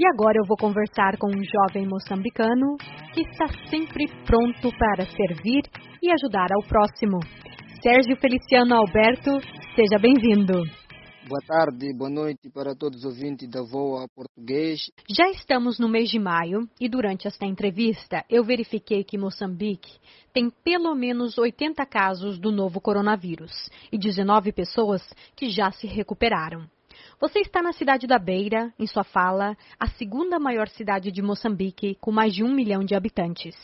E agora eu vou conversar com um jovem moçambicano que está sempre pronto para servir e ajudar ao próximo. Sérgio Feliciano Alberto, seja bem-vindo. Boa tarde, boa noite para todos os ouvintes da Voa Português. Já estamos no mês de maio e durante esta entrevista eu verifiquei que Moçambique tem pelo menos 80 casos do novo coronavírus e 19 pessoas que já se recuperaram. Você está na cidade da Beira, em sua fala, a segunda maior cidade de Moçambique, com mais de um milhão de habitantes.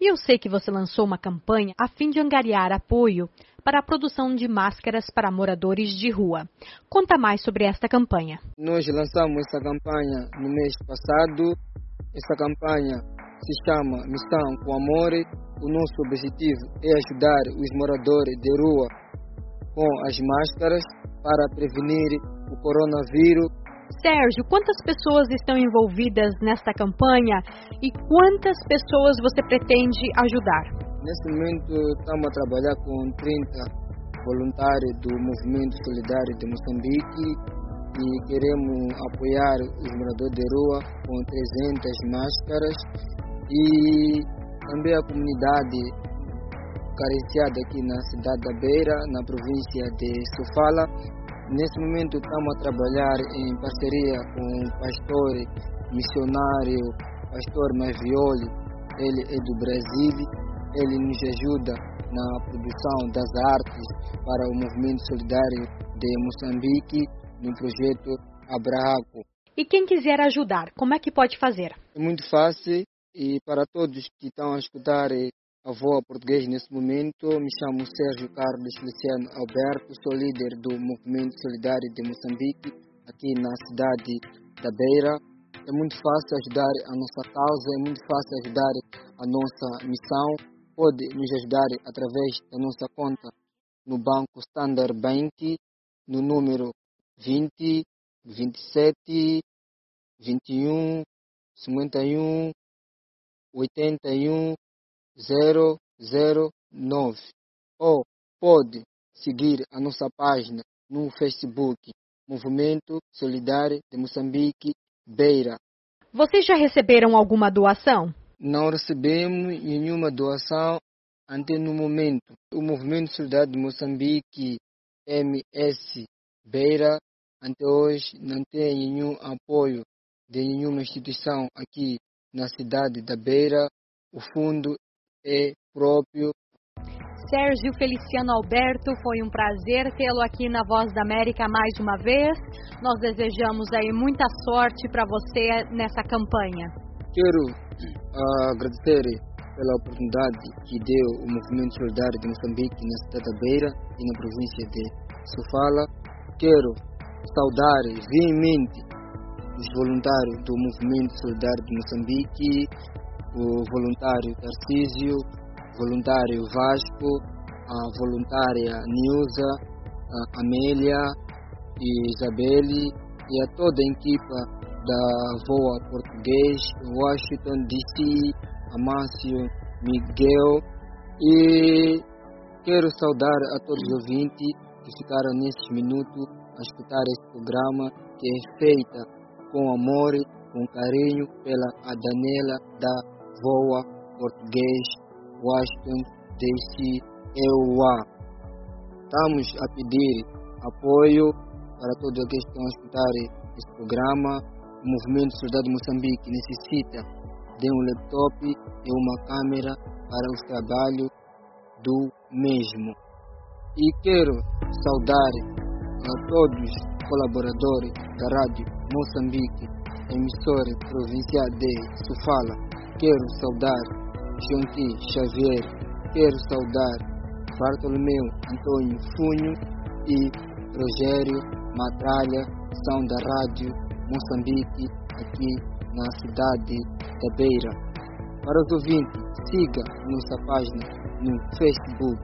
E eu sei que você lançou uma campanha a fim de angariar apoio para a produção de máscaras para moradores de rua. Conta mais sobre esta campanha. Nós lançamos essa campanha no mês passado. Essa campanha se chama Missão com Amor. O nosso objetivo é ajudar os moradores de rua com as máscaras para prevenir o coronavírus. Sérgio, quantas pessoas estão envolvidas nesta campanha e quantas pessoas você pretende ajudar? Nesse momento estamos a trabalhar com 30 voluntários do Movimento Solidário de Moçambique e queremos apoiar os moradores de rua com 300 máscaras e também a comunidade carenciada aqui na cidade da Beira, na província de Sofala, Nesse momento estamos a trabalhar em parceria com o pastor missionário, pastor Mavioli, ele é do Brasil, ele nos ajuda na produção das artes para o Movimento Solidário de Moçambique, no projeto Abrahaco. E quem quiser ajudar, como é que pode fazer? É muito fácil e para todos que estão a escutar avô português nesse momento. Me chamo Sérgio Carlos Feliciano Alberto, sou líder do Movimento Solidário de Moçambique, aqui na cidade da Beira. É muito fácil ajudar a nossa causa, é muito fácil ajudar a nossa missão. Pode nos ajudar através da nossa conta no Banco Standard Bank, no número 20 27 21 51 81 009 ou pode seguir a nossa página no Facebook Movimento Solidário de Moçambique Beira. Vocês já receberam alguma doação? Não recebemos nenhuma doação até no momento. O Movimento Solidário de Moçambique MS Beira até hoje não tem nenhum apoio de nenhuma instituição aqui na cidade da Beira. O fundo é próprio. Sérgio Feliciano Alberto, foi um prazer tê-lo aqui na Voz da América mais uma vez. Nós desejamos aí muita sorte para você nessa campanha. Quero uh, agradecer pela oportunidade que deu o Movimento Solidário de Moçambique na cidade da Beira e na província de Sofala. Quero saudar veemente os voluntários do Movimento Solidário de Moçambique, o voluntário Tarcísio, voluntário Vasco, a voluntária Nilza, a Amélia e Isabelle e a toda a equipa da Voa Português, Washington DC, Amácio Miguel. E quero saudar a todos os ouvintes que ficaram nesses minutos a escutar esse programa que é feita com amor, com carinho pela Daniela da voa português Washington DC EUA. Estamos a pedir apoio para todos aqueles que estão a escutar este programa. O Movimento Soldado de Moçambique necessita de um laptop e uma câmera para o trabalho do mesmo. E quero saudar a todos os colaboradores da Rádio Moçambique, emissora provincial de Sofala, Quero saudar Jonti Xavier, quero saudar Bartolomeu Antônio Funho e Rogério Matralha, são da Rádio Moçambique, aqui na cidade da Beira. Para os ouvintes, siga nossa página no Facebook,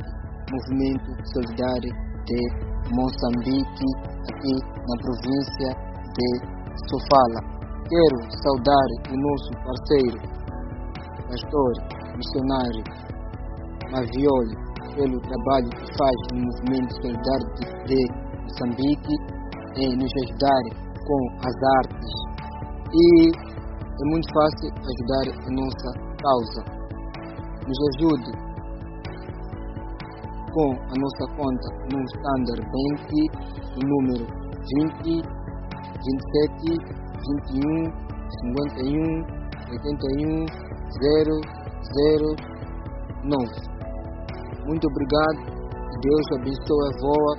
Movimento Solidário de Moçambique, aqui na província de Sofala. Quero saudar o nosso parceiro pastor, missionário Mavioli, pelo trabalho que faz no movimento solidário de Moçambique, em nos ajudar com as artes. E é muito fácil ajudar a nossa causa. Nos ajude com a nossa conta no Standard Bank, o número 20 27 21 51 81 009. Muito obrigado. Deus abençoe a VOA.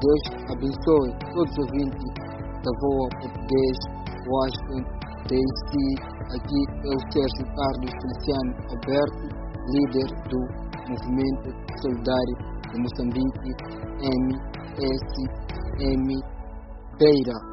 Deus abençoe todos os ouvintes da VOA Português, Washington, DC. Aqui é o Sérgio Carlos Feliciano Alberto, líder do Movimento Solidário de Moçambique, MSM Beira.